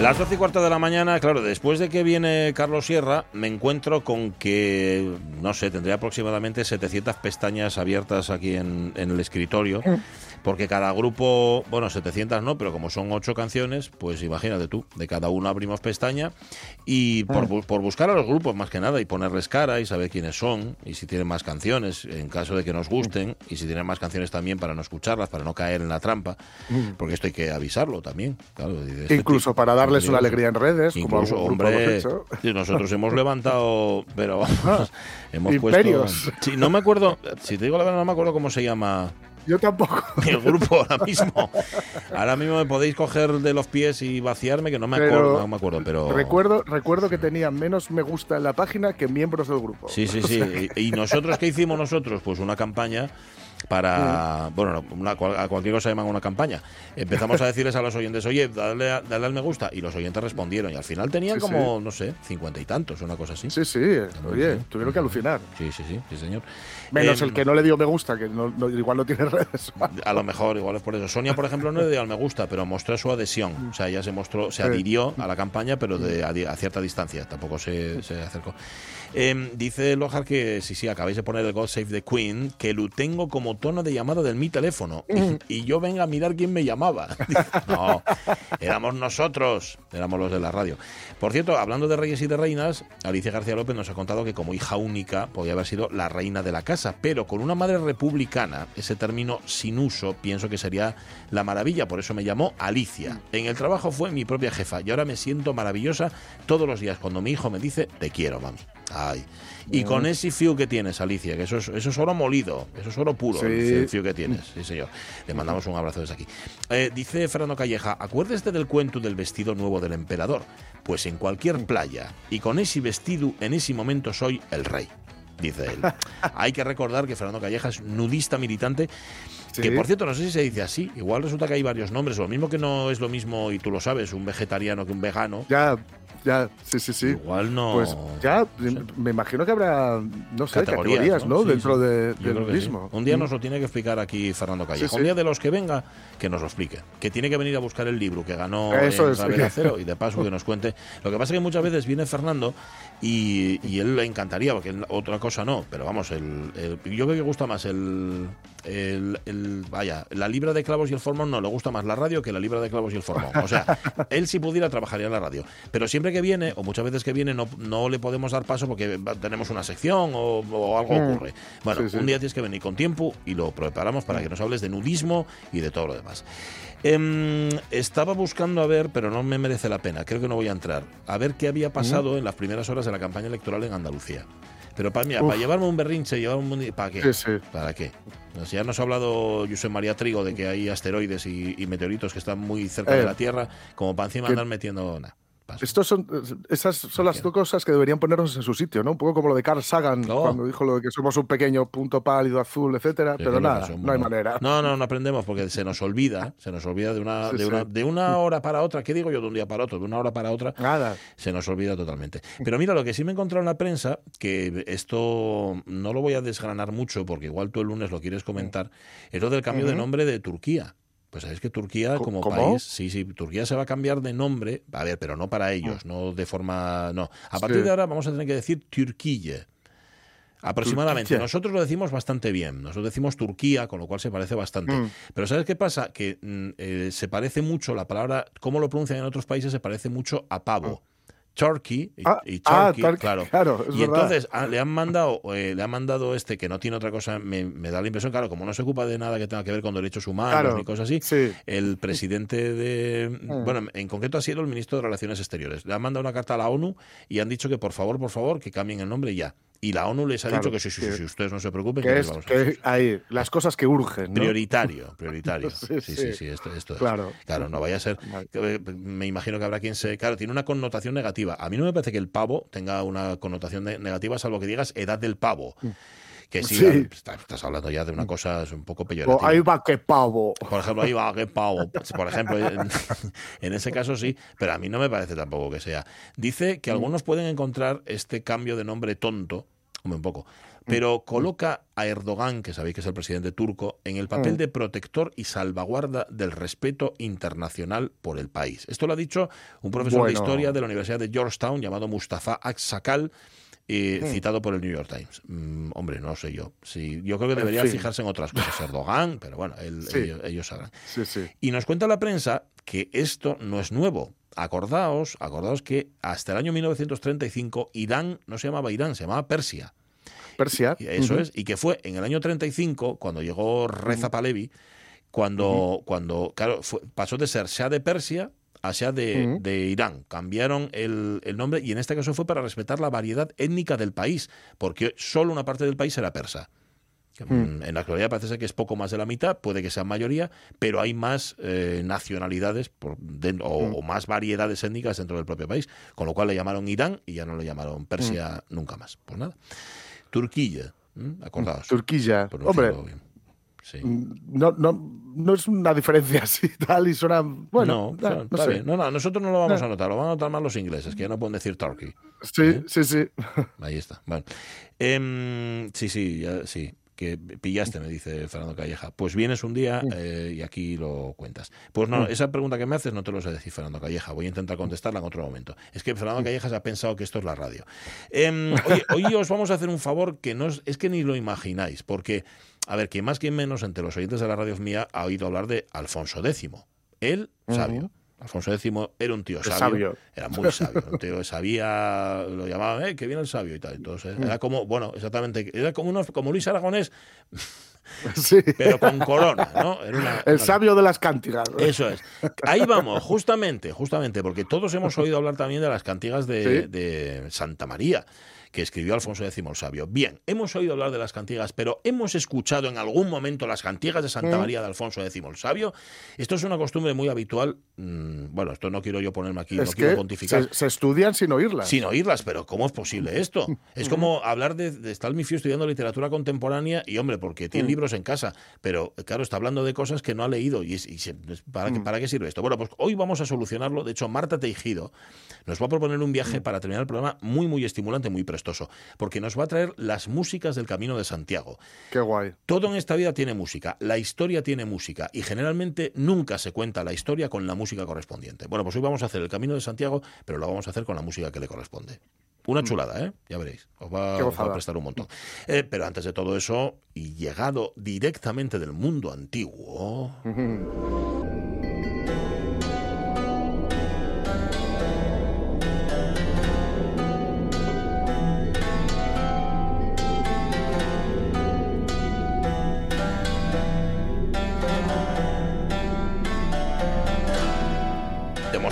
Las 12 y cuarto de la mañana, claro, después de que viene Carlos Sierra, me encuentro con que, no sé, tendría aproximadamente 700 pestañas abiertas aquí en, en el escritorio porque cada grupo, bueno, 700 no, pero como son ocho canciones, pues imagínate tú, de cada uno abrimos pestaña y por, bu- por buscar a los grupos más que nada y ponerles cara y saber quiénes son y si tienen más canciones, en caso de que nos gusten, y si tienen más canciones también para no escucharlas, para no caer en la trampa, porque esto hay que avisarlo también. Claro, este Incluso para darles una alegría en redes, como Incluso, grupo hemos hombre, hecho. sí, nosotros hemos levantado, pero vamos, Ah, hemos imperios. puesto... Sí, no me acuerdo, si te digo la verdad, no me acuerdo cómo se llama Yo tampoco. el grupo ahora mismo. Ahora mismo me podéis coger de los pies y vaciarme, que no me Pero acuerdo, no me acuerdo, pero... Recuerdo, recuerdo que tenían menos me gusta en la página que miembros del grupo. Sí, sí, sí. Y y nosotros, ¿qué hicimos nosotros? Pues una campaña para, bueno, no, una, a cualquier cosa llaman una campaña. Empezamos a decirles a los oyentes, oye, dale, dale al me gusta. Y los oyentes respondieron. Y al final tenían Sí, como, no sé, cincuenta y tantos, una cosa así. Sí, sí, oye, tuvieron que alucinar. Sí, sí, sí, sí, señor. Menos Em, el que no le dio me gusta, que no- no- igual no tiene redes. A lo mejor, igual es por eso. Sonia, por ejemplo, no le dio al me gusta, pero mostró su adhesión. O sea, ella se mostró, se Sí. adhirió a la campaña, pero de, a, a cierta distancia. Tampoco se, se acercó. Em, dice Lojar que sí, sí, acabáis de poner el God Save the Queen, que lo tengo como tono de llamada de mi teléfono. Y, y yo venga a mirar quién me llamaba. Dice, no, éramos nosotros, éramos los de la radio. Por cierto, hablando de reyes y de reinas, Alicia García López nos ha contado que como hija única podía haber sido la reina de la casa, pero con una madre republicana, ese término sin uso, pienso que sería la maravilla, por eso me llamó Alicia. En el trabajo fue mi propia jefa y ahora me siento maravillosa todos los días cuando mi hijo me dice, te quiero, mami. Ay. Y con ese fiu que tienes, Alicia, que eso es, eso es oro molido, eso es oro puro, Sí. el, fiu que tienes, sí señor. Le mandamos un abrazo desde aquí. Eh, dice Fernando Calleja, acuérdese del cuento del vestido nuevo del emperador. Pues en cualquier playa y con ese vestido, en ese momento soy el rey. Dice él. Hay que recordar que Fernando Calleja es nudista militante. Sí. Que por cierto, no sé si se dice así. Igual resulta que hay varios nombres. Lo mismo que no es lo mismo, y tú lo sabes, un vegetariano que un vegano. Ya, ya, sí, sí, sí. Igual no. Pues ya, me imagino que habrá, no sé, categorías, ¿no? Sí, Dentro sí. de- del sí. mismo. Un día Mm. nos lo tiene que explicar aquí Fernando sí. Un día de los que venga, que nos lo explique. Que tiene que venir a buscar el libro que ganó Eso en es. Cero y de paso que nos cuente. Lo que pasa es que muchas veces viene Fernando y, y él le encantaría, porque él- otra cosa no, pero vamos, el, el- yo creo que gusta más el, el, el- Vaya, la libra de clavos y el formón no, le gusta más la radio que la libra de clavos y el formón. O sea, él si pudiera trabajaría en la radio. Pero siempre que viene, o muchas veces que viene, no, no le podemos dar paso porque tenemos una sección o, o algo Mm. ocurre. Bueno, Sí, sí. un día tienes que venir con tiempo y lo preparamos para que nos hables de nudismo y de todo lo demás. Em, estaba buscando a ver, pero no me merece la pena, creo que no voy a entrar, a ver qué había pasado en las primeras horas de la campaña electoral en Andalucía. Pero para, mira, para llevarme un berrinche, llevarme un... ¿Para qué? Sí, sí. ¿Para qué? O sea, ya nos ha hablado José María Trigo de que hay asteroides y, y meteoritos que están muy cerca de Eh, la Tierra, como para encima que- andar metiendo... Nada. Paso. Estos son, esas son las dos cosas que deberían ponernos en su sitio, ¿no? Un poco como lo de Carl Sagan, No. cuando dijo lo de que somos un pequeño punto pálido, azul, etcétera, Sí, pero nada, somos, no hay manera. No, no, no aprendemos porque se nos olvida, se nos olvida de una, Sí, de sí. una, de una hora para otra. ¿Qué digo yo de un día para otro? De una hora para otra. Nada. se nos olvida totalmente. Pero mira, lo que sí me he encontrado en la prensa, que esto no lo voy a desgranar mucho porque igual tú el lunes lo quieres comentar, es lo del cambio de nombre de Turquía. Pues sabéis que Turquía Co- como ¿cómo? país, sí, sí, Turquía se va a cambiar de nombre, a ver, pero no para ellos, no de forma, no. A partir de ahora vamos a tener que decir Turquía. Aproximadamente. Turquía. Nosotros lo decimos bastante bien. Nosotros decimos Turquía, con lo cual se parece bastante. Mm. Pero ¿sabes qué pasa? Que mm, eh, se parece mucho, la palabra, cómo lo pronuncian en otros países, se parece mucho a pavo. Turkey y, Ah, y ah, Turkey, claro. claro, y entonces ah, le han mandado eh, le han mandado este que no tiene otra cosa, me, me da la impresión, claro, como no se ocupa de nada que tenga que ver con derechos humanos Claro, ni cosas así, sí. el presidente de Mm. bueno, en concreto ha sido el ministro de Relaciones Exteriores. Le han mandado una carta a la ONU y han dicho que por favor, por favor, que cambien el nombre ya. Y la ONU les ha Claro, dicho que sí, sí, sí, que- sí, ustedes no se preocupen, que, Que es vamos a que las cosas que urgen. ¿no? Prioritario, prioritario. Sí, Sí, sí, sí, sí. esto, esto es. Claro. Claro, no vaya a ser. Eh, Me imagino que habrá quien se. Claro, tiene una connotación negativa. A mí no me parece que el pavo tenga una connotación de- negativa, salvo que digas edad del pavo. Que sí, Mm. Sí. estás, estás hablando ya de una cosa es un poco O peyorativa. ahí va que pavo. Por ejemplo, ahí va, qué pavo. Por ejemplo, en, en ese caso sí, pero a mí no me parece tampoco que sea. Dice que algunos pueden encontrar este cambio de nombre tonto, un poco, pero coloca a Erdogan, que sabéis que es el presidente turco, en el papel Mm. de protector y salvaguarda del respeto internacional por el país. Esto lo ha dicho un profesor de historia de la Universidad de Georgetown llamado Mustafa Aksakal. Eh, Mm. citado por el New York Times. Mm, hombre, no sé yo. Sí, yo creo que debería fijarse en otras cosas. Erdogan, pero bueno, él- ellos, ellos sabrán. Sí, sí. Y nos cuenta la prensa que esto no es nuevo. Acordaos, acordaos que hasta el año 1935 Irán no se llamaba Irán, se llamaba Persia. Persia. Y Eso es. Y que fue en el año 35, cuando llegó Reza Pahlavi, cuando, cuando claro, fue- pasó de ser Shah de Persia a Shah de, Irán. Cambiaron el, el nombre y en este caso fue para respetar la variedad étnica del país, porque solo una parte del país era persa. Mm, En la actualidad parece ser que es poco más de la mitad, puede que sea mayoría, pero hay más eh, nacionalidades por o, o más variedades étnicas dentro del propio país, con lo cual le llamaron Irán y ya no le llamaron Persia nunca más. Pues nada. Turquía, acordaos. Turquilla. Pronunciarlo Hombre, bien. Sí. no, no, no es una diferencia así tal y suena. Bueno, no, no, no está sé. bien. No, no, nosotros no lo vamos No. a notar, lo van a notar más los ingleses, que ya no pueden decir Turkey. Sí, sí, sí. Ahí está. Bueno. Em, sí, sí, ya- sí. Que pillaste, me dice Fernando Calleja. Pues vienes un día eh, y aquí lo cuentas. Pues no, esa pregunta que me haces no te lo sé decir, Fernando Calleja. Voy a intentar contestarla en otro momento. Es que Fernando Calleja se ha pensado que esto es la radio. Em, oye, hoy os vamos a hacer un favor que no es, es que ni lo imagináis, porque, a ver, que más que menos entre los oyentes de la radio mía ha oído hablar de Alfonso X. Él, sabio. Alfonso X era un tío El sabio, sabio. era muy sabio, un tío que sabía, lo llamaban, eh, que viene el sabio y tal. Entonces, era como, bueno, exactamente, era como unos, como Luis Aragonés, Sí. pero con corona, ¿no? Era una- El una- sabio de las cántigas. Eso es. Ahí vamos, justamente, justamente, porque todos hemos oído hablar también de las cantigas de, Sí. de Santa María que escribió Alfonso X el Sabio. Bien, hemos oído hablar de las cantigas, pero ¿hemos escuchado en algún momento las cantigas de Santa Mm. María de Alfonso X el Sabio? Esto es una costumbre muy habitual. mm, Bueno, esto no quiero yo ponerme aquí, no es quiero que pontificar. se, se estudian sin oírlas. Sin oírlas, pero ¿cómo es posible esto? Es como hablar de, de estar mi fío estudiando literatura contemporánea y, hombre, porque tiene libros en casa, pero claro, está hablando de cosas que no ha leído y, es- y se- es- ¿para, qué, ¿para qué sirve esto? Bueno, pues hoy vamos a solucionarlo. De hecho, Marta Teijido nos va a proponer un viaje para terminar el programa muy, muy estimulante, muy porque nos va a traer las músicas del Camino de Santiago. Qué guay. Todo en esta vida tiene música, la historia tiene música y generalmente nunca se cuenta la historia con la música correspondiente. Bueno, pues hoy vamos a hacer el Camino de Santiago, pero lo vamos a hacer con la música que le corresponde. Una chulada, ¿eh? Ya veréis. Os va, Qué os va a prestar un montón. Eh, pero antes de todo eso, y llegado directamente del mundo antiguo,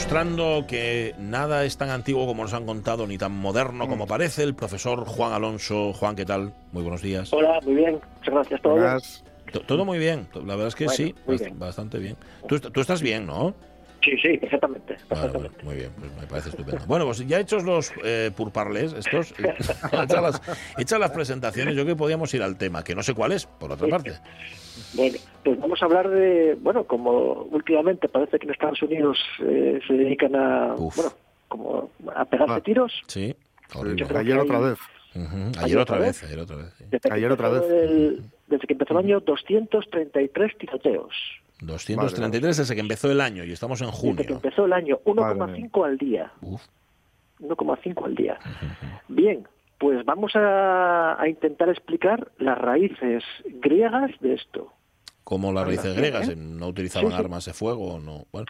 demostrando que nada es tan antiguo como nos han contado, ni tan moderno como parece, el profesor Juan Alonso. Juan, ¿qué tal? Muy buenos días. Hola, muy bien. Muchas gracias. ¿Todo bien? Todo muy bien, la verdad es que Bueno, sí, bien. bastante bien. Tú, tú estás bien, ¿no? Sí, sí, perfectamente. muy bien, pues me parece estupendo. Bueno, pues ya hechos los eh, purparles, estos, hechas las, hechas las presentaciones, yo creo que podíamos ir al tema, que no sé cuál es, por otra parte. Bueno, pues vamos a hablar de, bueno, como últimamente parece que en Estados Unidos eh, se dedican a, Uf. bueno, como a pegarse Ah. tiros. Sí, Ayer otra hay- vez. Ayer ¿Ayer otra otra vez, ayer otra vez. sí. Ayer otra vez. Desde que empezó el año, 233 tiroteos. 233 desde que empezó el año y estamos en Desde que junio. empezó el año, Madre 1,5 al día. Uf, 1,5 al día. Bien, pues vamos a, a intentar explicar las raíces griegas de esto. como las raíces griegas, ¿eh? no utilizaban Sí, sí. armas de fuego, no. Bueno,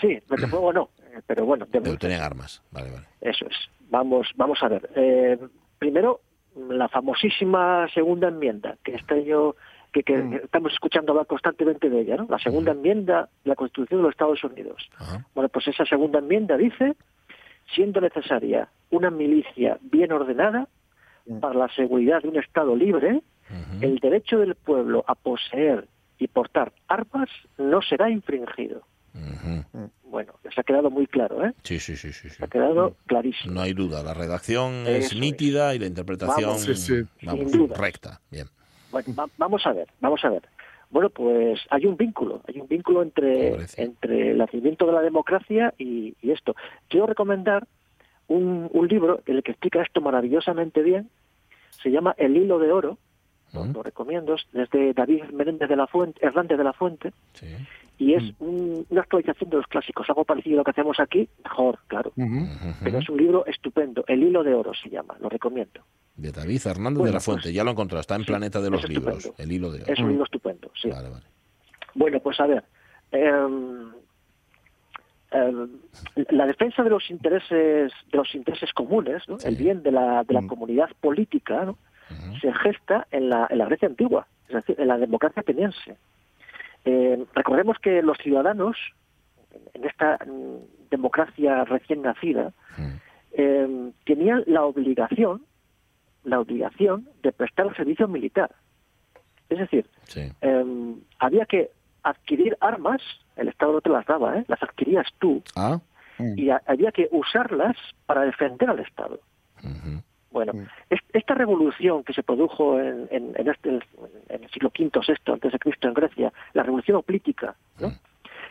Sí, de fuego no. Eh, pero bueno, Pero tenían armas. Vale, vale. Eso es. Vamos, vamos a ver. Eh, primero, la famosísima segunda enmienda, que este año que, que Mm. estamos escuchando hablar constantemente de ella, ¿no? La segunda enmienda de la Constitución de los Estados Unidos. Ajá. Bueno, pues esa segunda enmienda dice, siendo necesaria una milicia bien ordenada Mm. para la seguridad de un Estado libre, el derecho del pueblo a poseer y portar armas no será infringido. Bueno, les ha quedado muy claro, ¿eh? Sí, sí, sí, sí. sí. Ha quedado clarísimo. No hay duda. La redacción es Eso es. nítida y la interpretación Vamos, sí, sí. vamos, Sin duda. recta. Bien. Bueno, va- vamos a ver, vamos a ver. Bueno, pues hay un vínculo, hay un vínculo entre, entre el nacimiento de la democracia y, y esto. Quiero recomendar un, un libro en el que explica esto maravillosamente bien. Se llama El hilo de oro, lo, recomiendo, es de David Menéndez de la Fuente, Hernández de la Fuente, Sí. y es un- una actualización de los clásicos, algo parecido a lo que hacemos aquí, mejor, claro. Pero es un libro estupendo, El hilo de oro se llama, lo recomiendo. De David Hernández Bueno, de la Fuente. pues, ya lo he encontrado. Está en sí, Planeta de es los estupendo. Libros. El hilo de Es un Mm. libro estupendo, sí. Vale, vale. Bueno, pues a ver. em, la defensa de los intereses de los intereses comunes, ¿no? Sí. el bien de la, de la Mm. comunidad política, ¿no? Se gesta en la, en la Grecia antigua, es decir, en la democracia ateniense. Eh, recordemos que los ciudadanos, en esta mm, democracia recién nacida, eh, tenían la obligación, la obligación de prestar servicio militar. Es decir, Sí. eh, había que adquirir armas, el Estado no te las daba, ¿eh? las adquirías tú, Ah. Mm. y a- había que usarlas para defender al Estado. Ujú. Bueno, Mm. es- esta revolución que se produjo en, en- en este, en el siglo V, VI antes de Cristo en Grecia, la revolución política, ¿no?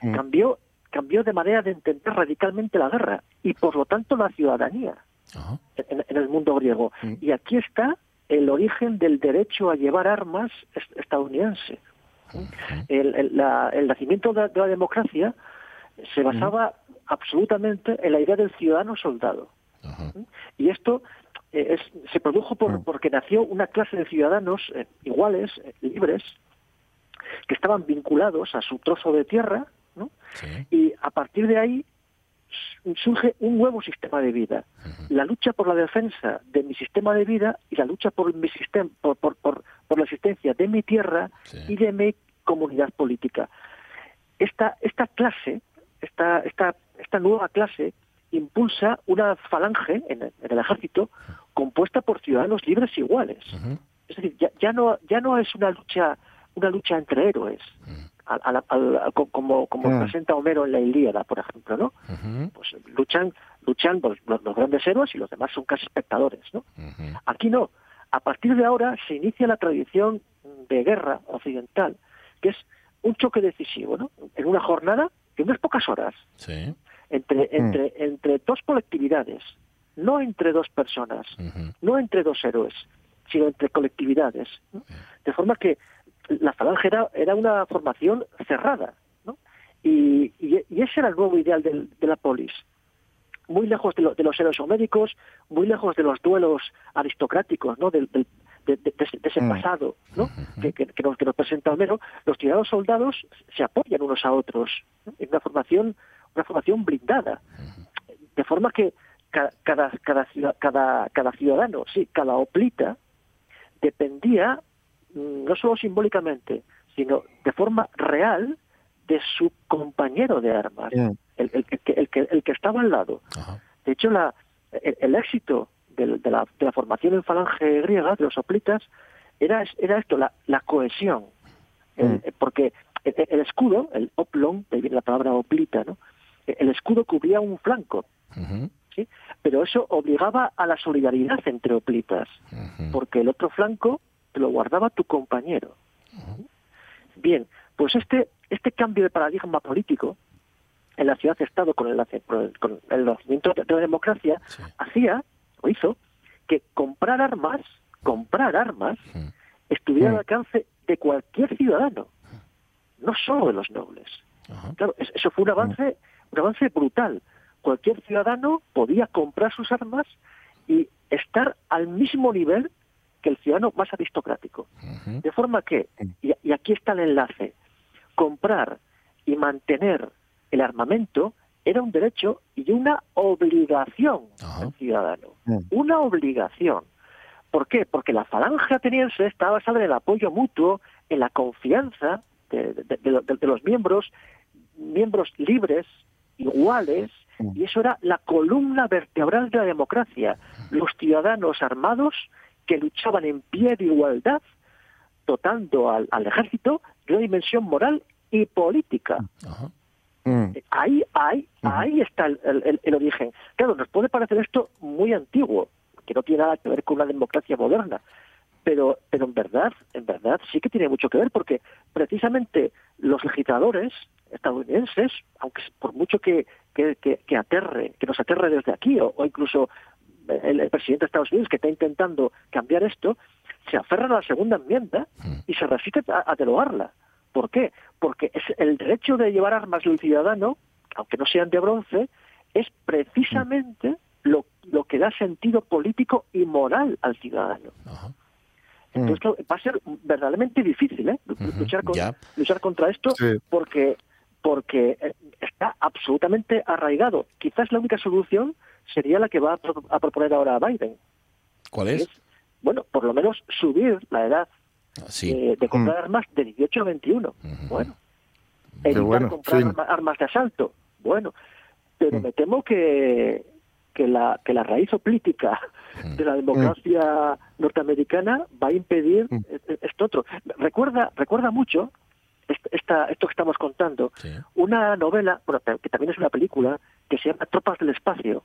Mm. cambió, cambió de manera de entender radicalmente la guerra y por lo tanto la ciudadanía Ajá. en, el mundo griego. Mm. Y aquí está el origen del derecho a llevar armas es- estadounidense. El, el- la- el nacimiento de, de la democracia se basaba absolutamente en la idea del ciudadano soldado. Ajá. Y esto eh, es- se produjo por- Mm. porque nació una clase de ciudadanos eh, iguales, eh, libres, que estaban vinculados a su trozo de tierra, ¿no? Sí. y a partir de ahí surge un nuevo sistema de vida. La lucha por la defensa de mi sistema de vida y la lucha por mi sistema, por, por, por, por la existencia de mi tierra Sí. y de mi comunidad política. Esta, esta clase, esta, esta, esta nueva clase, impulsa una falange en el, en el ejército compuesta por ciudadanos libres iguales. Ujú. Es decir, ya, ya no ya no es una lucha una lucha entre héroes, a- a la- a la- como como presenta Homero en la Ilíada, por ejemplo, ¿no? Pues luchan luchan los, los grandes héroes y los demás son casi espectadores, ¿no? Aquí no. A partir de ahora se inicia la tradición de guerra occidental, que es un choque decisivo, ¿no? En una jornada de unas pocas horas Sí. Entre entre entre dos colectividades, no entre dos personas no entre dos héroes, sino entre colectividades. ¿no? De forma que la falange era, era una formación cerrada. ¿no? Y, y- y ese era el nuevo ideal del- de la polis. Muy lejos de, lo- de los héroes homéricos, muy lejos de los duelos aristocráticos, ¿no? del, del- de, de- de ese- Mm. pasado ¿no? que, que- que nos, que nos presenta Homero, los tiranos soldados se apoyan unos a otros ¿no? en una formación, una formación blindada. De forma que ca- cada, cada, ciudad- cada, cada ciudadano, sí, cada oplita, dependía mm, no solo simbólicamente, sino de forma real de su compañero de armas, el, el que- el que, el que estaba al lado. Ajá. De hecho, la, el, éxito del- de, la, de la formación en falange griega, de los hoplitas, era, era esto, la, la cohesión. Mm. Porque el, el escudo, el oplon, de ahí viene la palabra oplita, ¿no? El escudo cubría un flanco. ¿sí? pero eso obligaba a la solidaridad entre hoplitas, Ujú. porque el otro flanco te lo guardaba tu compañero. Bien, pues este, este cambio de paradigma político en la ciudad-estado con el, con el- nacimiento de la democracia Sí. hacía o hizo que comprar armas, comprar armas, Mm. estuviera al Mm. alcance de cualquier ciudadano, no solo de los nobles. Claro, es- eso fue un avance, un avance brutal. Cualquier ciudadano podía comprar sus armas y estar al mismo nivel que el ciudadano más aristocrático. De forma que, y, y aquí está el enlace, comprar y mantener el armamento era un derecho y una obligación Ajá. del ciudadano. Una obligación. ¿Por qué? Porque la falange ateniense estaba basada en el apoyo mutuo, en la confianza de, de- de- de- de los miembros, miembros libres, iguales, Mm. y eso era la columna vertebral de la democracia. Los ciudadanos armados que luchaban en pie de igualdad, dotando al, al ejército de una dimensión moral y política. Ajá. Mm. Ahí, ahí, ahí está el, el- el origen. Claro, nos puede parecer esto muy antiguo, que no tiene nada que ver con una democracia moderna, pero, pero en verdad, en verdad sí que tiene mucho que ver, porque precisamente los legisladores estadounidenses, aunque por mucho que, que, que, que aterre, que nos aterre desde aquí, o, o incluso el, el presidente de Estados Unidos que está intentando cambiar esto, se aferran a la segunda enmienda y se resisten a, a derogarla. ¿Por qué? Porque es el derecho de llevar armas del ciudadano, aunque no sean de bronce, es precisamente lo, lo que da sentido político y moral al ciudadano. Ajá. Entonces claro, va a ser verdaderamente difícil ¿eh? luchar, con- luchar contra esto Sí. porque porque eh, está absolutamente arraigado. Quizás la única solución sería la que va a, pro- a proponer ahora Biden. ¿Cuál es? es, bueno, por lo menos subir la edad Ah, Sí. eh, de comprar armas de 18 a 21. Ujú. Bueno. Evitar bueno, comprar arma- armas de asalto. Bueno. Pero Mm. me temo que, que, la, que la raíz política Mm. de la democracia norteamericana va a impedir Mm. e- e- esto otro. Recuerda, recuerda mucho est- esta, esto que estamos contando, Sí. una novela, bueno, que también es una película, que se llama Tropas del Espacio.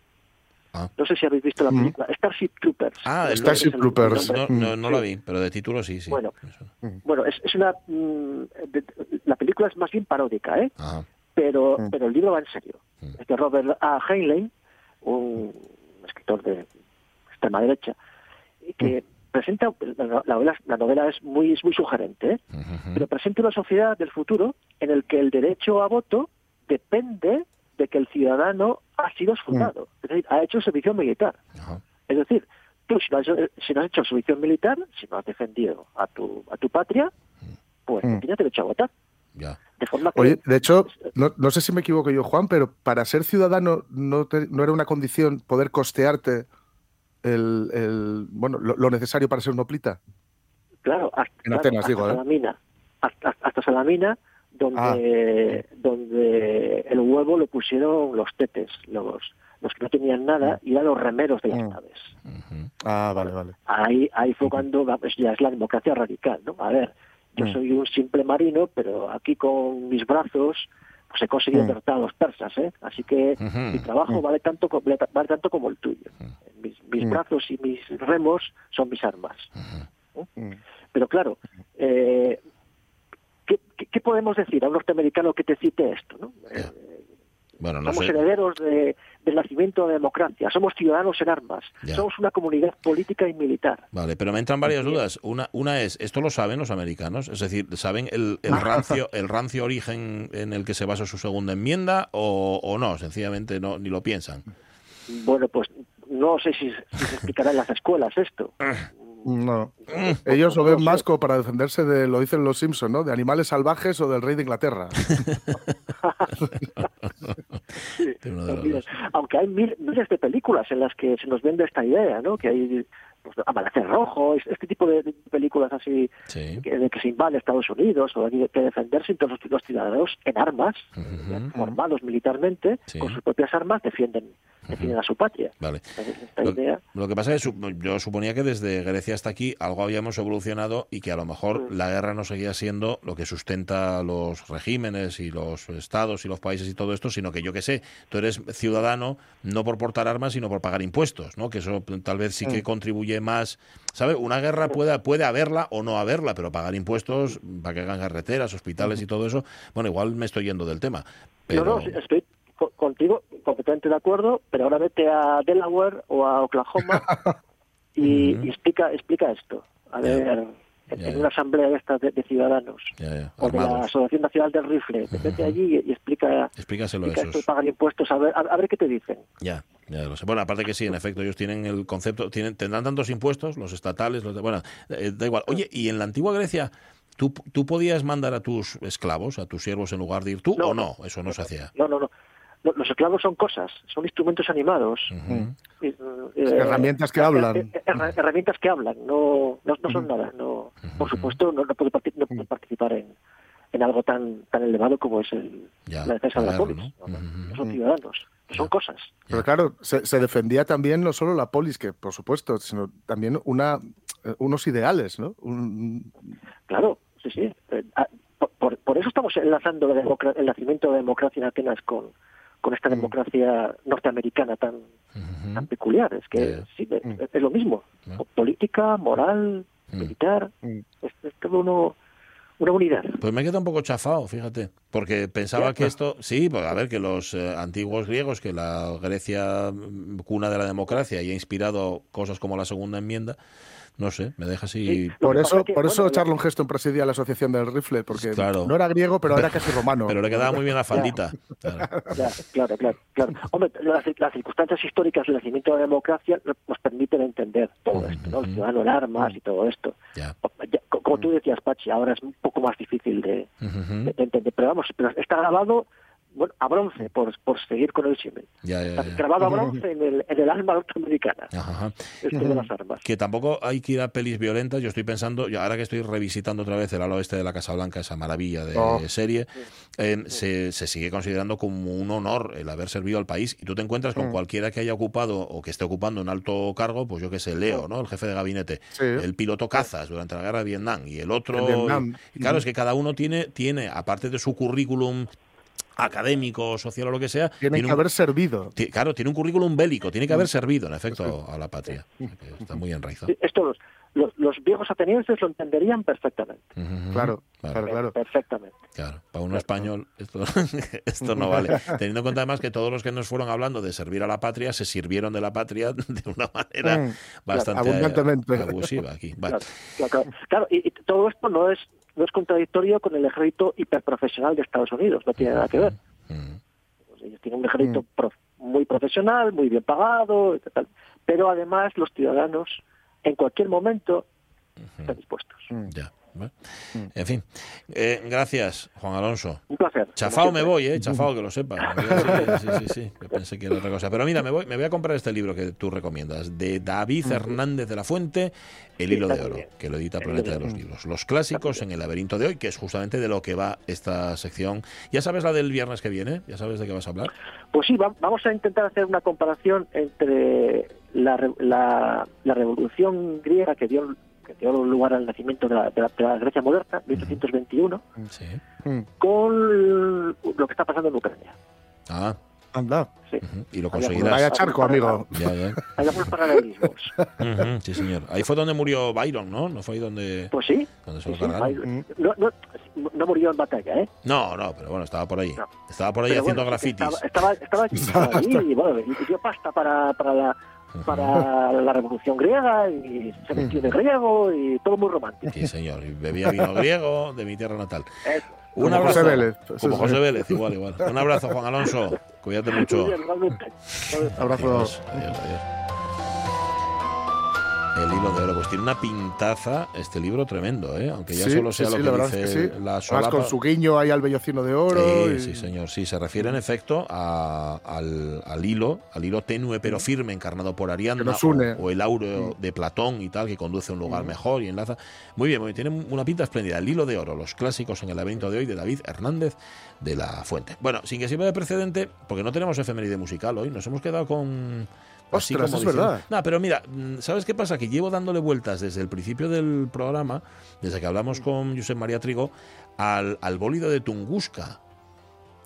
Ah. No sé si habéis visto la Mm. película. Starship Troopers. Ah, Starship Troopers. No, no, no la vi, pero de título sí, sí. Bueno. Eso. Bueno, es, es una. mm, de- la película es más bien paródica, ¿eh? Pero, Mm. pero el libro va en serio. Mm. Es de Robert A. Heinlein, un escritor de extrema derecha, que presenta. La, la novela, la novela es muy, es muy sugerente, ¿eh? Pero presenta una sociedad del futuro en el que el derecho a voto depende de que el ciudadano ha sido soldado, es decir, ha hecho servicio militar. Es decir, tú si no has, si no has hecho servicio militar, si no has defendido a tu, a tu patria, pues no Mm. tienes derecho a votar. Ya. De forma que Oye, de hecho, no, no sé si me equivoco yo, Juan, pero para ser ciudadano no, te- no era una condición poder costearte el, el- bueno, lo, lo necesario para ser un oplita. Claro, hasta, En Atenas, hasta digo, ¿eh? Salamina, hasta, hasta Salamina, donde, donde el huevo lo pusieron los tetes, los, los que no tenían nada, y eran los remeros de las Mm. naves. Ujú. Ah, vale, vale. Ahí, ahí fue cuando vamos, ya es la democracia radical, ¿no? A ver, yo Mm. soy un simple marino, pero aquí con mis brazos pues he conseguido Mm. derrotar a los persas, ¿eh? Así que mi trabajo vale tanto vale tanto como el tuyo. Mis, mis Mm. brazos y mis remos son mis armas. Mm. Pero claro, eh, ¿qué, podemos decir a un norteamericano que te cite esto? ¿no? Eh, Bueno, no somos sé. herederos de- del nacimiento de la democracia, somos ciudadanos en armas, Ya. somos una comunidad política y militar. Vale, pero me entran varias dudas. Una, una es, ¿esto lo saben los americanos? Es decir, ¿saben el, el rancio, el rancio origen en el que se basa su segunda enmienda o, o no? Sencillamente no, ni lo piensan. Bueno, pues no sé si, si se explicará en las escuelas esto. No. Mm. Ellos lo ven más como para defenderse de, lo dicen los Simpsons, ¿no? De animales salvajes o del rey de Inglaterra. De de. Aunque hay mil- miles de películas en las que se nos vende esta idea, ¿no? Que hay pues, Amanecer Rojo, es- este tipo de, de películas así Sí. que, de que se invade Estados Unidos o hay que defenderse entonces los ciudadanos en armas, formados militarmente, Sí. con sus propias armas defienden, defienden a su patria. Vale. Lo, idea, lo que pasa es que yo suponía que desde Grecia hasta aquí algo habíamos evolucionado y que a lo mejor Mm. la guerra no seguía siendo lo que sustenta los regímenes y los estados y los países y todo esto, sino que yo que sé, tú eres ciudadano no por portar armas, sino por pagar impuestos, ¿no? Que eso tal vez sí que contribuye más, ¿sabes? Una guerra puede, puede haberla o no haberla, pero pagar impuestos para que hagan carreteras, hospitales y todo eso, bueno, igual me estoy yendo del tema. Pero... No, no, estoy co- contigo completamente de acuerdo, pero ahora vete a Delaware o a Oklahoma y, explica explica esto. A ver, en, una asamblea de estas de, de ciudadanos ya, o de la. Asociación Nacional del Rifle, vete allí y, y explica, Explícaselo de pagar impuestos, a ver, a, a ver qué te dicen. Ya, ya lo sé. Bueno, aparte que sí, en efecto, ellos tienen el concepto, tienen, tendrán tantos impuestos, los estatales, los de, bueno, eh, da igual. Oye, y en la antigua Grecia, ¿tú, ¿tú podías mandar a tus esclavos, a tus siervos, en lugar de ir tú No, o no? Eso no se hacía. No, no, no. lo- los esclavos son cosas, son instrumentos animados. Ujú. Eh, Herramientas que eh, hablan. eh, herra- herramientas que hablan, no, no, no son nada. No, por supuesto, no, no puede, parti- no puede participar en, en algo tan tan elevado como es el, Ya, la defensa de la polis. ¿no? Ujú. no son ciudadanos, son cosas. Pero claro, se, se defendía también no solo la polis, que por supuesto, sino también una, eh, unos ideales, ¿no? Un- Claro, sí, sí. Eh, ah, por- por, eso estamos enlazando la el nacimiento de la democracia en Atenas con, con esta democracia norteamericana tan, tan peculiar. Es que sí, es, es lo mismo. Política, moral, militar, Mm. es, es todo uno, una unidad. Pues me queda un poco chafado, fíjate, porque pensaba que esto, sí, pues a ver, que los eh, antiguos griegos, que la Grecia mm, cuna de la democracia y ha inspirado cosas como la segunda enmienda, no sé, me deja así... Sí. Por eso, que, por eso bueno, la- Charlon Heston presidía la Asociación del Rifle, porque Claro. no era griego, pero era casi romano. Pero le quedaba muy bien la faldita. Claro. Claro, claro, claro. Hombre, las, las circunstancias históricas del nacimiento de la democracia nos permiten entender todo esto, ¿no? El ciudadano en armas y todo esto. Como tú decías, Pachi, ahora es un poco más difícil de, de entender. Pero vamos, pero está grabado bueno, a bronce, por, por seguir con el. Ya, ya, ya. grabado a bronce en el, en el alma norteamericana, Ajá, esto de las armas. Que tampoco hay que ir a pelis violentas. Yo estoy pensando, yo ahora que estoy revisitando otra vez el ala oeste de la Casa Blanca, esa maravilla de Oh. serie, eh, se, se sigue considerando como un honor el haber servido al país. Y tú te encuentras con cualquiera que haya ocupado o que esté ocupando un alto cargo, pues yo que sé, Leo, ¿no? El jefe de gabinete, Sí. el piloto cazas durante la guerra de Vietnam y el otro. En Vietnam. y claro, es que cada uno tiene, tiene, aparte de su currículum académico, social o lo que sea, tiene que un- haber servido. Claro, tiene un currículum bélico, tiene que haber servido, en efecto, a la patria. Está muy enraizado. Esto los, los, los viejos atenienses lo entenderían perfectamente. Claro, Claro. claro, claro. Perfectamente. Claro, para uno español esto, esto no vale. Teniendo en cuenta además que todos los que nos fueron hablando de servir a la patria se sirvieron de la patria de una manera Mm, bastante abundantemente. abusiva aquí. Vale. Claro, claro, claro. Claro, y, y todo esto no es no es contradictorio con el ejército hiperprofesional de Estados Unidos, no tiene nada que ver. Mm. Pues ellos tienen un ejército prof- muy profesional, muy bien pagado, tal. pero además los ciudadanos en cualquier momento están dispuestos. Ya. Bueno. En fin. Eh, gracias, Juan Alonso. Un placer. Chafao me voy, eh, chafao, que lo sepas. Sí, sí, sí, sí, que pensé que era otra cosa. Pero mira, me voy, me voy a comprar este libro que tú recomiendas, de David Hernández de la Fuente, El hilo de oro, que lo edita Planeta de los oro. Libros. Los clásicos en el laberinto de hoy, que es justamente de lo que va esta sección. ¿Ya sabes la del viernes que viene? ¿Ya sabes de qué vas a hablar? Pues sí, va- vamos a intentar hacer una comparación entre la, la, la revolución griega que dio, que dio lugar al nacimiento de la, de la- de la Grecia moderna, 1821, Sí. Mm, con lo que está pasando en Ucrania. Ah, Anda. Sí. ujú, y lo conseguirás. Vaya charco, amigo. Ya, ya. Hay algunos paralelismos. Ujú, sí, señor. Ahí fue donde murió Byron, ¿no? ¿No fue ahí donde, Pues sí. donde se lo sí, sí, cargaron? hay- no, no, no murió en batalla, ¿eh? No, no, pero bueno, estaba por ahí. No. Estaba por ahí Pero haciendo bueno, grafitis. Estaba, estaba, estaba allí y, bueno, y dio pasta para, para, la, para la revolución griega y se de griego y todo muy romántico. Sí, señor. Y bebía vino griego de mi tierra natal. Eso. Un Como abrazo. José Vélez. Como. José Vélez, igual, igual. Un abrazo, Juan Alonso. Cuídate mucho. Abrazo. Adiós, adiós, adiós. El hilo de oro, pues tiene una pintaza este libro tremendo, ¿eh? aunque ya Sí, solo sea sí, lo la que verdad dice es que sí. la solapa. con su guiño ahí al bellocino de oro. Sí, y- sí, señor. Sí, se refiere en efecto a- al, al hilo, al hilo tenue pero firme encarnado por Ariadna Que nos une. o, o el aureo de Platón y tal, que conduce a un lugar mejor y enlaza. Muy bien, muy bien, tiene una pinta espléndida. El hilo de oro, los clásicos en el laberinto de hoy de David Hernández de la Fuente. Bueno, sin que sirva de precedente, porque no tenemos efeméride musical hoy, nos hemos quedado con. Así Ostras, como es diciendo- verdad. No, pero mira, mm, ¿sabes qué pasa? Que llevo dándole vueltas desde el principio del programa, desde que hablamos con Josep María Trigo, al, al bólido de Tunguska.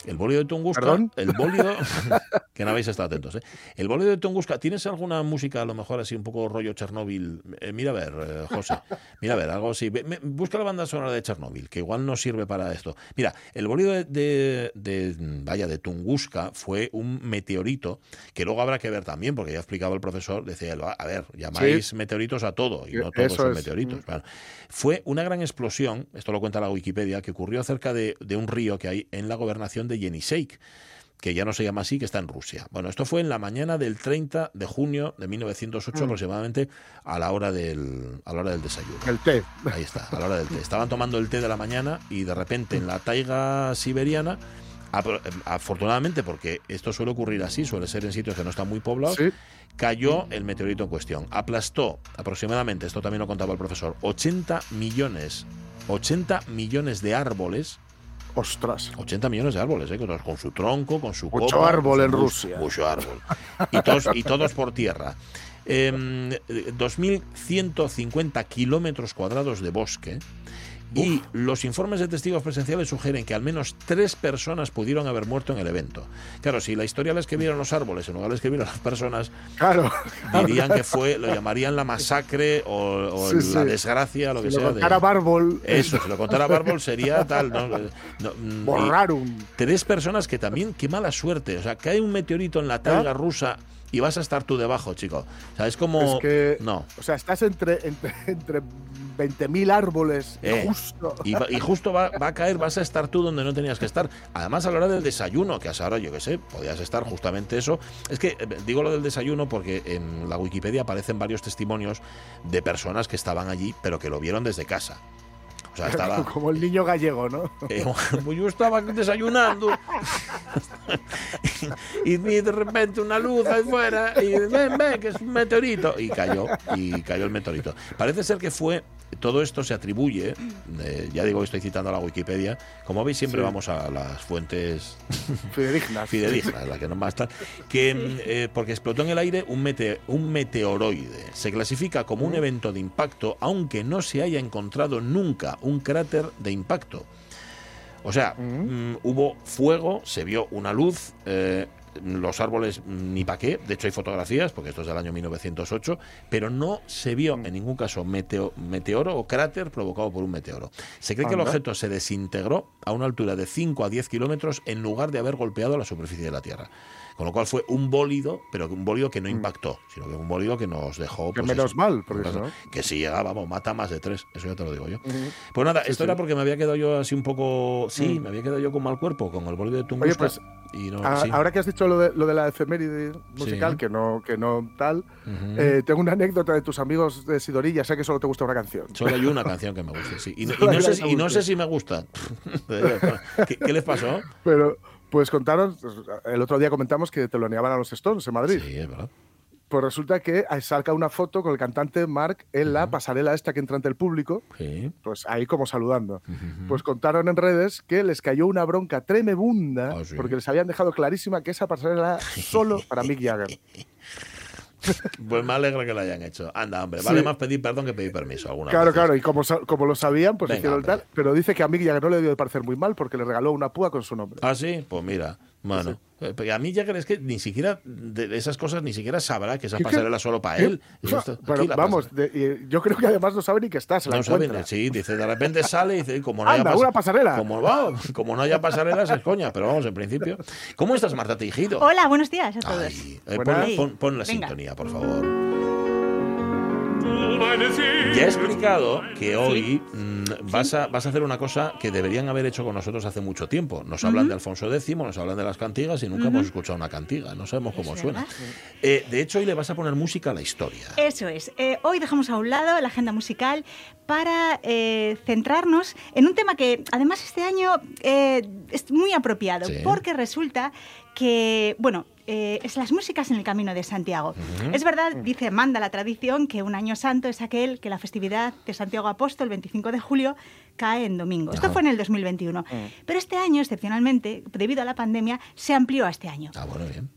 El bólido de Tunguska. ¿Perdón? El bólido. que no habéis estado atentos, ¿eh? El bólido de Tunguska. ¿Tienes alguna música, a lo mejor así, un poco rollo Chernóbil? Eh, mira a ver, eh, José. Mira a ver, algo así. Me- busca la banda sonora de Chernóbil, que igual no sirve para esto. Mira, el bólido de, de- de- vaya, de Tunguska fue un meteorito que luego habrá que ver también, porque ya explicaba el profesor, decía, él, a ver, llamáis meteoritos a todo, y no todos son meteoritos. Bueno, fue una gran explosión, esto lo cuenta la Wikipedia, que ocurrió cerca de, de un río que hay en la gobernación de Yeniseisk que ya no se llama así, que está en Rusia. Bueno, esto fue en la mañana del 30 de junio de 1908 aproximadamente a la hora del a la hora del desayuno. El té. Ahí está, a la hora del té. Estaban tomando el té de la mañana y de repente en la taiga siberiana afortunadamente, porque esto suele ocurrir así, suele ser en sitios que no están muy poblados, Sí. cayó el meteorito en cuestión. Aplastó aproximadamente, esto también lo contaba el profesor, 80 millones, 80 millones de árboles, Ostras. 80 millones de árboles, ¿eh? con, con su tronco, con su Mucho copa, árbol en Rusia. Mucho árbol. Y todos, y todos por tierra. Em, 2.150 kilómetros cuadrados de bosque. Y los informes de testigos presenciales sugieren que al menos tres personas pudieron haber muerto en el evento. Claro, si la historia la escribieron los árboles en lugar de escribir a las personas, Claro. dirían que fue, lo llamarían la masacre o, o Sí, la sí. desgracia, lo que Si lo sea. de- contara Bárbol, eso, si lo contara Bárbol sería tal. ¿no? No, mm. Tres personas que también, qué mala suerte. O sea, cae un meteorito en la taiga rusa y vas a estar tú debajo, chico. O sea, es como. Es que, No. o sea, estás entre, entre, entre 20.000 árboles Eh, justo. Y, y justo va, va a caer, vas a estar tú donde no tenías que estar. Además, a la hora del desayuno, que hasta ahora, yo qué sé, podías estar justamente eso. Es que eh, digo lo del desayuno porque en la Wikipedia aparecen varios testimonios de personas que estaban allí, pero que lo vieron desde casa. O sea, estaba. Como el niño gallego, ¿no? Eh, pues yo estaba desayunando y vi de repente una luz ahí fuera y ven, ven, que es un meteorito. Y cayó, y cayó el meteorito. Parece ser que fue, todo esto se atribuye, eh, ya digo, estoy citando a la Wikipedia, como veis siempre Sí. vamos a las fuentes Fidedignas. fidedignas, la que no más que mm, eh, porque explotó en el aire un, mete- un meteoroide. Se clasifica como un evento de impacto, aunque no se haya encontrado nunca un cráter de impacto. O sea, mm, hubo fuego, se vio una luz, eh, los árboles mm, ni pa' qué, de hecho hay fotografías, porque esto es del año 1908, pero no se vio en ningún caso meteo- meteoro o cráter provocado por un meteoro. Se cree que el objeto se desintegró a una altura de 5 a 10 kilómetros en lugar de haber golpeado la superficie de la Tierra. Con lo cual fue un bólido, pero un bólido que no impactó, sino que un bólido que nos dejó. Mm. Que pues, menos eso, mal, porque no- Que si llega, vamos, mata más de tres, eso ya te lo digo yo. Pues nada, esto era porque me había quedado yo así un poco. Sí, me había quedado yo con mal cuerpo, con el bólido de Tunguska. Mm. pues, y no, A- sí. Ahora que has dicho lo de, lo de la efeméride musical, que no que no tal, eh, tengo una anécdota de tus amigos de Sidorilla. Sé que solo te gusta una canción. Solo hay una canción que me gusta, sí. Y, no- y sé, y no sé si me gusta. ¿Qué, qué les pasó? Pero, pues contaron, el otro día comentamos que te lo negaban a los Stones en Madrid. Sí, es verdad. Pues resulta que salca una foto con el cantante Mark en la pasarela esta que entra ante el público, Sí. pues ahí como saludando. Pues contaron en redes que les cayó una bronca tremebunda Ah, sí. porque les habían dejado clarísima que esa pasarela era solo para Mick Jagger. Pues me alegra que lo hayan hecho. Anda, hombre, vale Sí. más pedir perdón que pedir permiso. Alguna Claro, claro, y como, como lo sabían, pues Venga, hicieron tal. Pero dice que a Mick Jagger no le debió de parecer muy mal porque le regaló una púa con su nombre. Ah, sí, pues mira, bueno. Eh, pero A mí Jagger es que ni siquiera de esas cosas ni siquiera sabrá que esa ¿Qué- qué- pasarela es solo para él. Esto- Pero vamos, de- yo creo que además no sabe ni que está, se la No saben, encuentra. sí, dice, de repente sale y dice, "Y como no Anda, haya pas- una pasarela. Como, va, como no haya pasarelas es coña, pero vamos, en principio. ¿Cómo estás, Marta Tejido? Hola, buenos días a todos. Ay, eh, pon, pon- pon la Venga. sintonía, por favor. Ya he explicado que hoy mm, vas, a, vas a hacer una cosa que deberían haber hecho con nosotros hace mucho tiempo. Nos hablan de Alfonso X, nos hablan de las cantigas y nunca hemos escuchado una cantiga. No sabemos cómo Es suena. Eh, de hecho, hoy le vas a poner música a la historia. Eso es. Eh, hoy dejamos a un lado la agenda musical para eh, centrarnos en un tema que además este año es muy apropiado, Sí. porque resulta que, bueno, eh, es las músicas en el Camino de Santiago. Es verdad, dice, manda la tradición que un año santo es aquel que la festividad de Santiago Apóstol, el 25 de julio, cae en domingo. Esto fue en el 2021. Pero este año, excepcionalmente, debido a la pandemia, se amplió a este año. Ah, bueno, bien.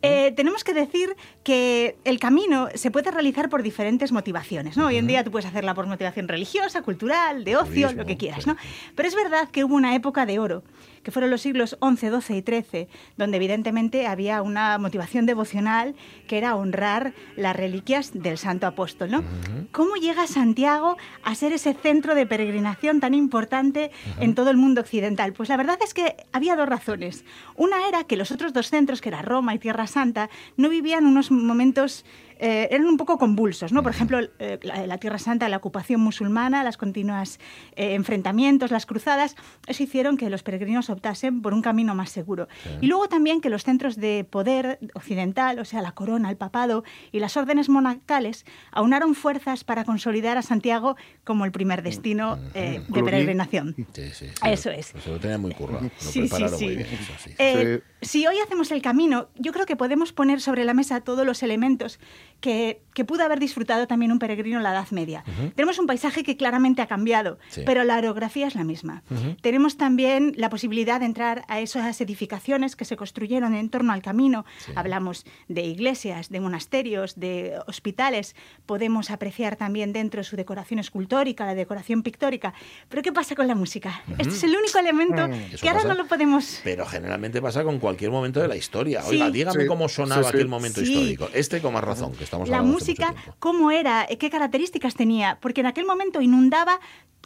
Eh, tenemos que decir que el camino se puede realizar por diferentes motivaciones. ¿no? Hoy en día tú puedes hacerla por motivación religiosa, cultural, de ocio, Turismo, lo que quieras. sí. ¿no? Pero es verdad que hubo una época de oro, que fueron los siglos XI, XII y XIII, donde evidentemente había una motivación devocional que era honrar las reliquias del Santo Apóstol. ¿no? ¿Cómo llega Santiago a ser ese centro de peregrinación tan importante en todo el mundo occidental? Pues la verdad es que había dos razones. Una era que los otros dos centros, que era Roma y Tierra Santa, no vivían unos momentos eh, eran un poco convulsos, ¿no? Por ejemplo, eh, la, la Tierra Santa, la ocupación musulmana, las continuas eh, enfrentamientos, las cruzadas, eso hicieron que los peregrinos optasen por un camino más seguro. Y luego también que los centros de poder occidental, o sea, la corona, el papado y las órdenes monacales, aunaron fuerzas para consolidar a Santiago como el primer destino eh, de Cluny. peregrinación. Sí, sí, sí. Eso es. Se lo tenía muy currado. Lo Sí, sí, prepararon sí. muy bien. eso sí. Eh, Si hoy hacemos el camino, yo creo que podemos poner sobre la mesa todos los elementos que, que pudo haber disfrutado también un peregrino en la Edad Media. Tenemos un paisaje que claramente ha cambiado, Sí. pero la orografía es la misma. Tenemos también la posibilidad de entrar a esas edificaciones que se construyeron en torno al camino. Hablamos de iglesias, de monasterios, de hospitales. Podemos apreciar también dentro su decoración escultórica, la decoración pictórica. Pero ¿qué pasa con la música? Este es el único elemento Eso que ahora pasa. no lo podemos Pero generalmente pasa con cualquier momento de la historia. Sí. Oiga, dígame Sí, cómo sonaba sí, sí. aquel momento Sí. histórico. Este con más razón, que estamos la música, cómo era, qué características tenía, porque en aquel momento inundaba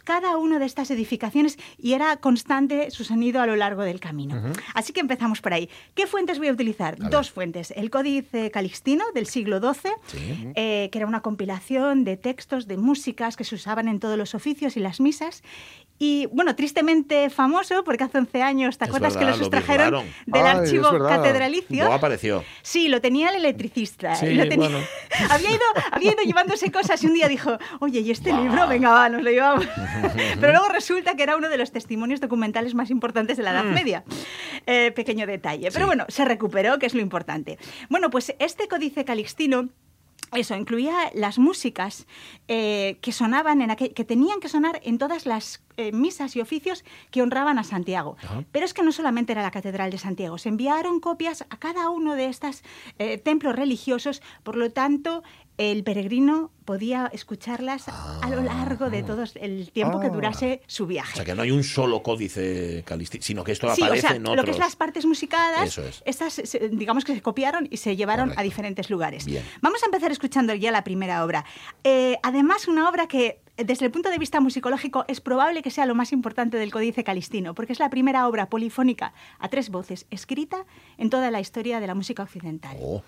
cada una de estas edificaciones y era constante su sonido a lo largo del camino. Así que empezamos por ahí. ¿Qué fuentes voy a utilizar? Dos fuentes. El Códice Calixtino del siglo XII, Sí. eh, que era una compilación de textos, de músicas que se usaban en todos los oficios y las misas. Y bueno, tristemente famoso, porque hace 11 años, ¿te acuerdas que verdad, los lo sustrajeron birlaron. del Ay, archivo catedralicio? Luego apareció. Sí, lo tenía el electricista. Sí, lo tenía- bueno. había, ido, había ido llevándose cosas y un día dijo, oye, ¿y este libro? Venga, va, nos lo llevamos. Pero luego resulta que era uno de los testimonios documentales más importantes de la Edad Media. Eh, pequeño detalle. Pero Mm. Sí. bueno, se recuperó, que es lo importante. Bueno, pues este códice calixtino... Eso, incluía las músicas eh, que sonaban en aquel- que tenían que sonar en todas las eh, misas y oficios que honraban a Santiago. Pero es que no solamente era la Catedral de Santiago, se enviaron copias a cada uno de estos templos religiosos, por lo tanto, el peregrino podía escucharlas a lo largo de todo el tiempo que Ah. durase su O viaje. sea, que no hay un solo códice calistino, sino que esto Sí, o aparece sea, en lo que es las partes musicadas, es. estas digamos que se copiaron y se llevaron Correcto. a diferentes lugares. Bien. Vamos a empezar escuchando ya la primera obra. Eh, además, una obra que desde el punto de vista musicológico es probable que sea lo más importante del Códice Calistino, porque es la primera obra polifónica a tres voces escrita en toda la historia de la música occidental. Oh.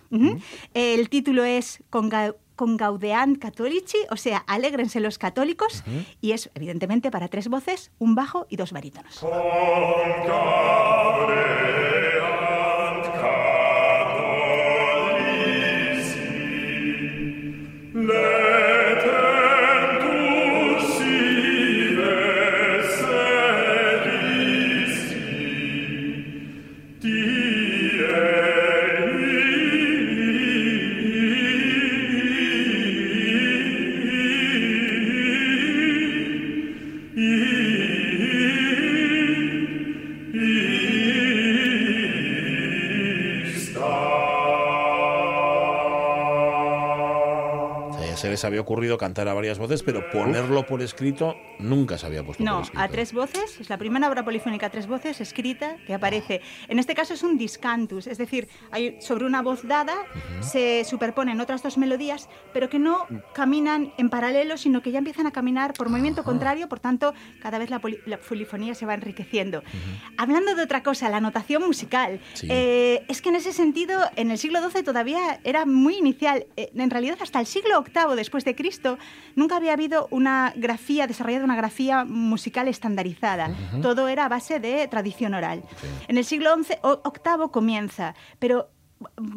El título es Conga- Congaudeant Catholici, o sea, alégrense los católicos, y es evidentemente para tres voces, un bajo y dos barítonos. O les había ocurrido cantar a varias voces, pero ponerlo por escrito nunca se había puesto por No, escrito. a tres voces, es la primera obra polifónica a tres voces escrita que aparece. En este caso es un discantus, es decir, hay sobre una voz dada se superponen otras dos melodías, pero que no caminan en paralelo, sino que ya empiezan a caminar por movimiento contrario, por tanto, cada vez la, poli- la polifonía se va enriqueciendo. Hablando de otra cosa, la notación musical. Sí. Eh, es que en ese sentido, en el siglo XII todavía era muy inicial. Eh, en realidad, hasta el siglo VIII después de Cristo, nunca había habido una grafía, desarrollada una grafía musical estandarizada. Todo era a base de tradición oral. En el siglo XI, o- VIII comienza, pero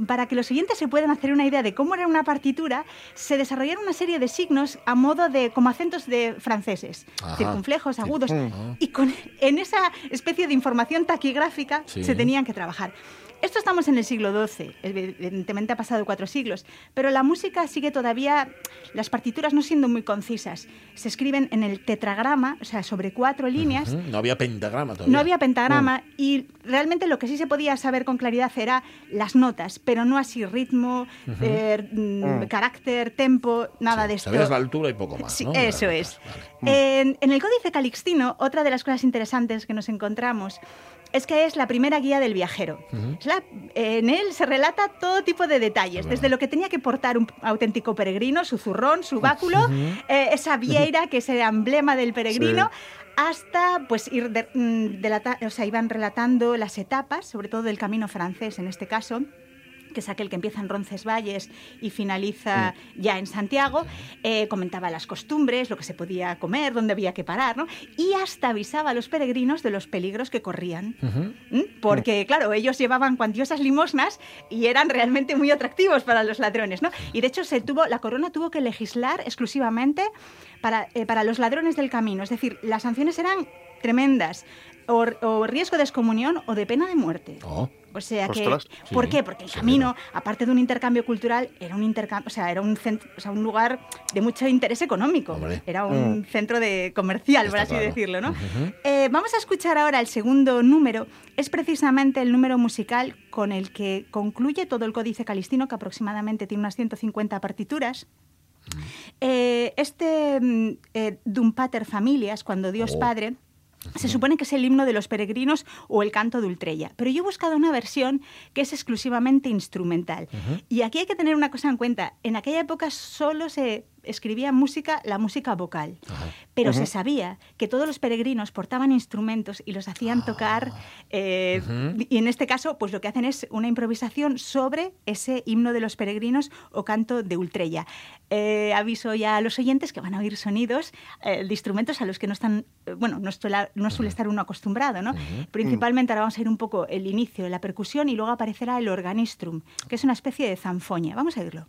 para que los oyentes se puedan hacer una idea de cómo era una partitura, se desarrollaron una serie de signos a modo de como acentos de franceses, Ajá. circunflejos, agudos, y con, en esa especie de información taquigráfica Sí. se tenían que trabajar. Esto estamos en el siglo XII, evidentemente ha pasado cuatro siglos, pero la música sigue todavía, las partituras no siendo muy concisas. Se escriben en el tetragrama, o sea, sobre cuatro líneas. No había pentagrama todavía. No había pentagrama y realmente lo que sí se podía saber con claridad era las notas, pero no así ritmo, eh, mm, carácter, tempo, nada Sí, de esto. Sabías la altura y poco más. Sí, ¿no? Eso es. En, en el Códice Calixtino, otra de las cosas interesantes que nos encontramos es que es la primera guía del viajero. La- en él se relata todo tipo de detalles, desde lo que tenía que portar un auténtico peregrino, su zurrón, su báculo, eh, esa vieira que es el emblema del peregrino, hasta pues ir de- mm, o sea, iban relatando las etapas, sobre todo del camino francés en este caso que es aquel que empieza en Roncesvalles y finaliza ya en Santiago, eh, comentaba las costumbres, lo que se podía comer, dónde había que parar, ¿no? Y hasta avisaba a los peregrinos de los peligros que corrían. ¿Mm? Porque, claro, ellos llevaban cuantiosas limosnas y eran realmente muy atractivos para los ladrones, ¿no? Y de hecho se tuvo, la corona tuvo que legislar exclusivamente para, eh, para los ladrones del camino. Es decir, las sanciones eran tremendas. O, o riesgo de excomunión o de pena de muerte. Oh. O sea que, Ostras, ¿por sí, qué? Porque el sí, camino, aparte de un intercambio cultural, era un intercambio, o sea, era un centro, o sea, un lugar de mucho interés económico. Hombre. Era un centro de comercial, por así claro. decirlo, ¿no? Eh, vamos a escuchar ahora el segundo número. Es precisamente el número musical con el que concluye todo el Códice Calistino, que aproximadamente tiene unas 150 partituras. Eh, este mm, eh, Dum Pater Familias, cuando Dios Oh. Padre, se supone que es el himno de los peregrinos o el canto de Ultrella, pero yo he buscado una versión que es exclusivamente instrumental. Y aquí hay que tener una cosa en cuenta. En aquella época solo se escribía música, la música vocal, pero se sabía que todos los peregrinos portaban instrumentos y los hacían tocar, eh, y en este caso, pues lo que hacen es una improvisación sobre ese himno de los peregrinos o canto de Ultrella. Eh, aviso ya a los oyentes que van a oír sonidos eh, de instrumentos a los que no están, bueno, no, suele, no suele estar uno acostumbrado, ¿no? Principalmente ahora vamos a ir un poco el inicio la percusión y luego aparecerá el organistrum, que es una especie de zanfoña. Vamos a oírlo.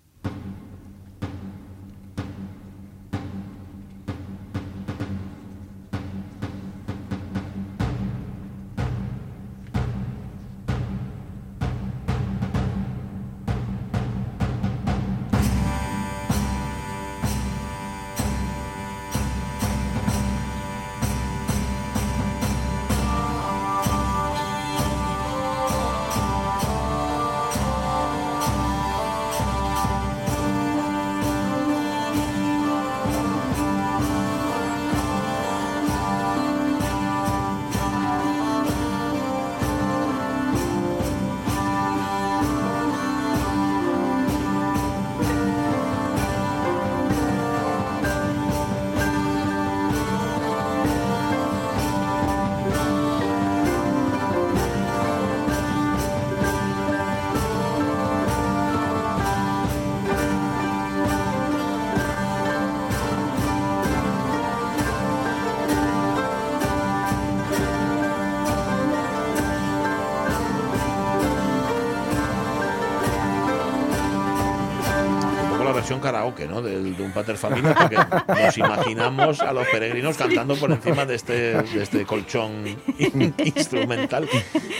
Karaoke, ¿no? Del de un Pater Familia, porque nos imaginamos a los peregrinos cantando por encima de este, de este colchón in- instrumental.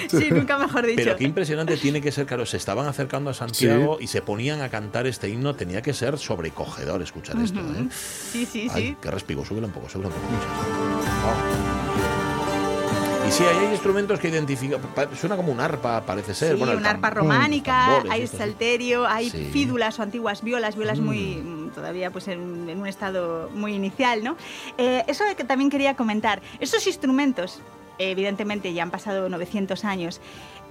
Sí, nunca mejor dicho. Pero qué impresionante tiene que ser, claro, se estaban acercando a Santiago y se ponían a cantar este himno, tenía que ser sobrecogedor escuchar esto, ¿eh? Sí, sí, Ay, sí. qué respigo, súbelo un poco, súbelo un poco. Oh. Sí, ahí hay instrumentos que identifican, suena como un arpa, parece ser. Sí, bueno, una arpa románica, tambores, hay salterio, hay Sí. fídulas o antiguas violas, violas muy mm, todavía pues en, en un estado muy inicial, ¿no? Eh, eso que también quería comentar, esos instrumentos evidentemente ya han pasado 900 años,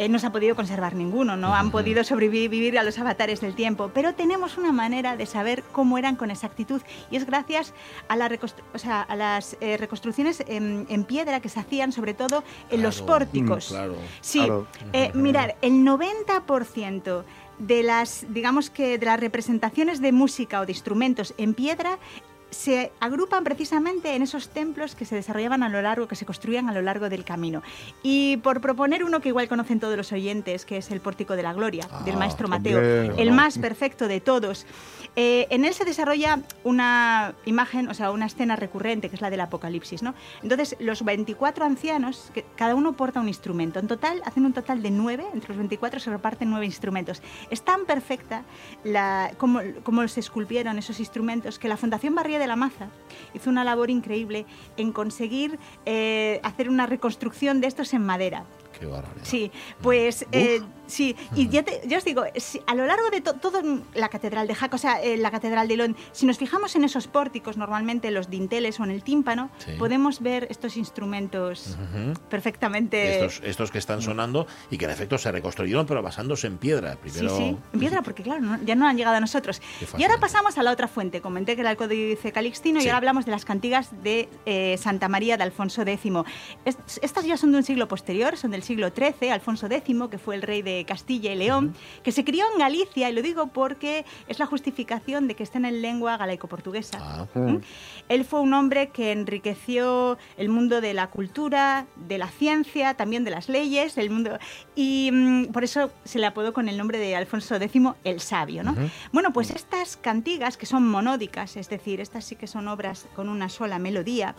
eh, no se ha podido conservar ninguno, no han podido sobrevivir a los avatares del tiempo, pero tenemos una manera de saber cómo eran con exactitud y es gracias a, la reconstru- o sea, a las eh, reconstrucciones en, en piedra que se hacían sobre todo en los Claro, pórticos. mm, claro. Sí, Claro. eh, mirar, el 90% de las, digamos que de las representaciones de música o de instrumentos en piedra se agrupan precisamente en esos templos que se desarrollaban a lo largo, que se construían a lo largo del camino. Y por proponer uno que igual conocen todos los oyentes, que es el Pórtico de la Gloria, del Ah, maestro hombre, Mateo, el no. más perfecto de todos. Eh, en él se desarrolla una imagen, o sea, una escena recurrente, que es la del Apocalipsis, ¿no? Entonces, los 24 ancianos, que cada uno porta un instrumento. En total, hacen un total de nueve, entre los 24 se reparten nueve instrumentos. Es tan perfecta la, como, como se esculpieron esos instrumentos que la Fundación Barría de la Maza hizo una labor increíble en conseguir eh, hacer una reconstrucción de estos en madera. Qué barbaridad. Sí, pues eh, sí, y ya, te- ya os digo, si- a lo largo de to- todo la catedral de Jaca, o sea, eh, la catedral de León, si nos fijamos en esos pórticos, normalmente los dinteles o en el tímpano, Sí. podemos ver estos instrumentos perfectamente. Estos, estos que están sonando y que en efecto se reconstruyeron, pero basándose en piedra. Primero, Sí, sí, en piedra, porque claro, no- ya no han llegado a nosotros. Y ahora pasamos a la otra fuente. Comenté que era el Códice Calixtino Sí. y ahora hablamos de las cantigas de eh, Santa María de Alfonso X. Es- estas ya son de un siglo posterior, son del siglo XIII. Alfonso X, que fue el rey de de Castilla y León, que se crió en Galicia, y lo digo porque es la justificación de que estén en lengua galaico-portuguesa. Ah. ¿Mm? Él fue un hombre que enriqueció el mundo de la cultura, de la ciencia, también de las leyes, el mundo y mm, por eso se le apodó con el nombre de Alfonso X el Sabio, ¿no? Bueno, pues estas cantigas que son monódicas, es decir, estas sí que son obras con una sola melodía.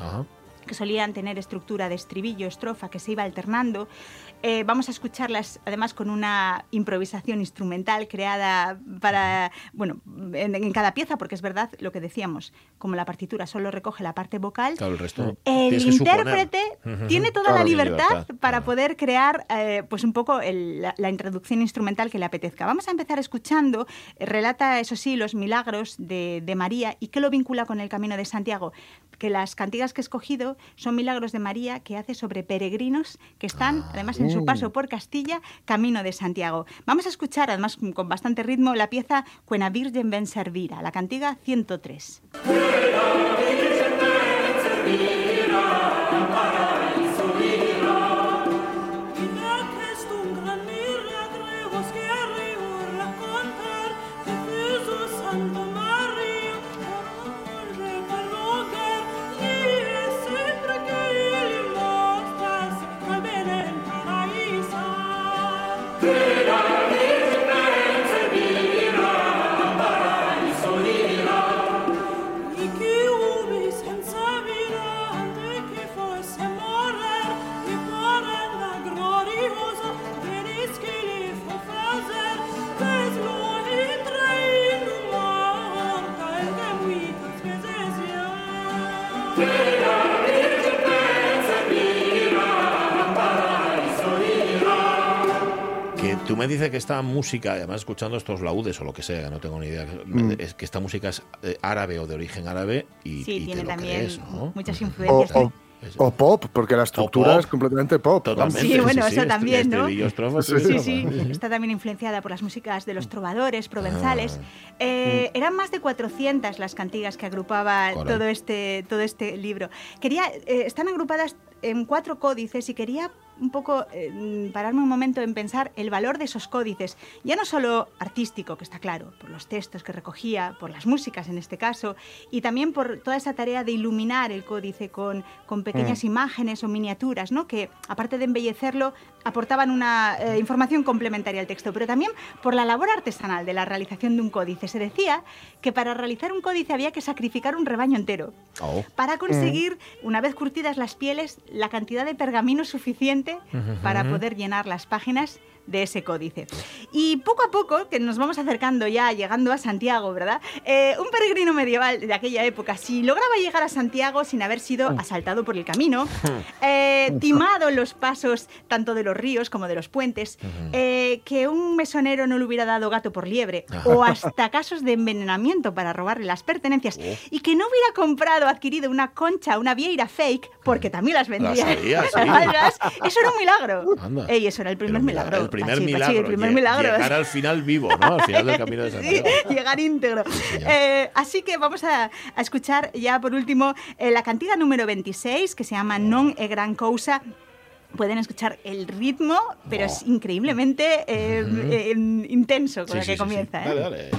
Que solían tener estructura de estribillo, estrofa, que se iba alternando. Eh, vamos a escucharlas además con una improvisación instrumental creada para, bueno, en, en cada pieza, porque es verdad lo que decíamos, como la partitura solo recoge la parte vocal, Claro, el resto. el suponer. intérprete tiene toda Claro, la libertad, libertad, para claro. poder crear eh, pues un poco el- la, la introducción instrumental que le apetezca. Vamos a empezar escuchando, eh, relata eso sí los milagros de, de María y qué lo vincula con el Camino de Santiago, que las cantigas que he escogido son milagros de María que hace sobre peregrinos que están además en su paso por Castilla, Camino de Santiago. Vamos a escuchar además con bastante ritmo la pieza Cuena Virgen ben servira, la cantiga 103. Dices que esta música, además escuchando estos laudes o lo que sea, no tengo ni idea, Mm. es que esta música es eh, árabe o de origen árabe y, Sí, y te tiene lo también crees, ¿no? muchas O, influencias. o- o pop, porque la estructura pop. es completamente pop. Totalmente. Sí, bueno, eso est- también, ¿no? estribillo, estrofa, Sí, Sí, sí, está también influenciada por las músicas de los trovadores provenzales. Ah. Eh, Eran más de 400 las cantigas que agrupaba todo este, todo este libro. Quería, eh, están agrupadas en cuatro códices y quería un poco eh, pararme un momento en pensar el valor de esos códices, ya no solo artístico, que está claro, por los textos que recogía, por las músicas en este caso, y también por toda esa tarea de iluminar el códice con, con pequeñas imágenes o miniaturas, ¿no? que aparte de embellecerlo, aportaban una eh, información complementaria al texto, pero también por la labor artesanal de la realización de un códice. Se decía que para realizar un códice había que sacrificar un rebaño entero Oh. para conseguir, una vez curtidas las pieles, la cantidad de pergamino suficiente para poder llenar las páginas de ese códice. Y poco a poco, que nos vamos acercando ya, llegando a Santiago, ¿verdad? Eh, un peregrino medieval de aquella época, si lograba llegar a Santiago sin haber sido asaltado por el camino, eh, timado en los pasos tanto de los ríos como de los puentes, eh, que un mesonero no le hubiera dado gato por liebre, o hasta casos de envenenamiento para robarle las pertenencias, y que no hubiera comprado adquirido una concha, una vieira fake, porque también las vendía. sabía, sí. Eso era un milagro. Ey, eso era el primer milagro. El primer Pachi, Pachi, milagro. el primer lle- milagro. Llegar al final vivo, ¿no? Al final del camino de Sí, Santiago. llegar íntegro. Eh, así que vamos a, a escuchar ya por último eh, la cantiga número 26 que se llama Non e gran cousa. Pueden escuchar el ritmo, pero es increíblemente eh, eh, intenso con Sí, sí, que sí, sí. comienza. ¿eh? Dale, dale.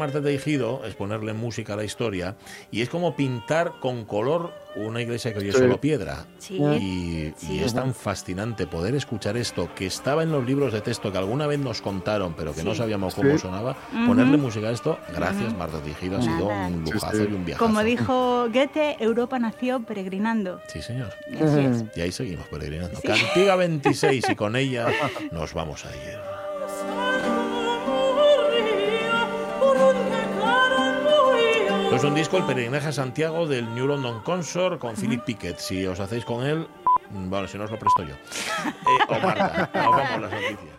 Marta Teijido es ponerle música a la historia y es como pintar con color una iglesia que hoy es Sí. solo piedra. Sí. Y, Sí. y es tan fascinante poder escuchar esto que estaba en los libros de texto que alguna vez nos contaron, pero que no sabíamos cómo Sí. sonaba. Ujú. Ponerle música a esto, gracias Marta Teijido, ha sido un lujazo sí. y un viajazo. Como dijo Goethe, Europa nació peregrinando. Sí, señor. Y ahí seguimos peregrinando. Sí. Cantiga 26 y con ella nos vamos a ir. Es un disco, el peregrinaje a Santiago del New London Consort con Philip Pickett. Si os hacéis con él, bueno, si no os lo presto yo. Eh, o Marta, nos vamos las noticias.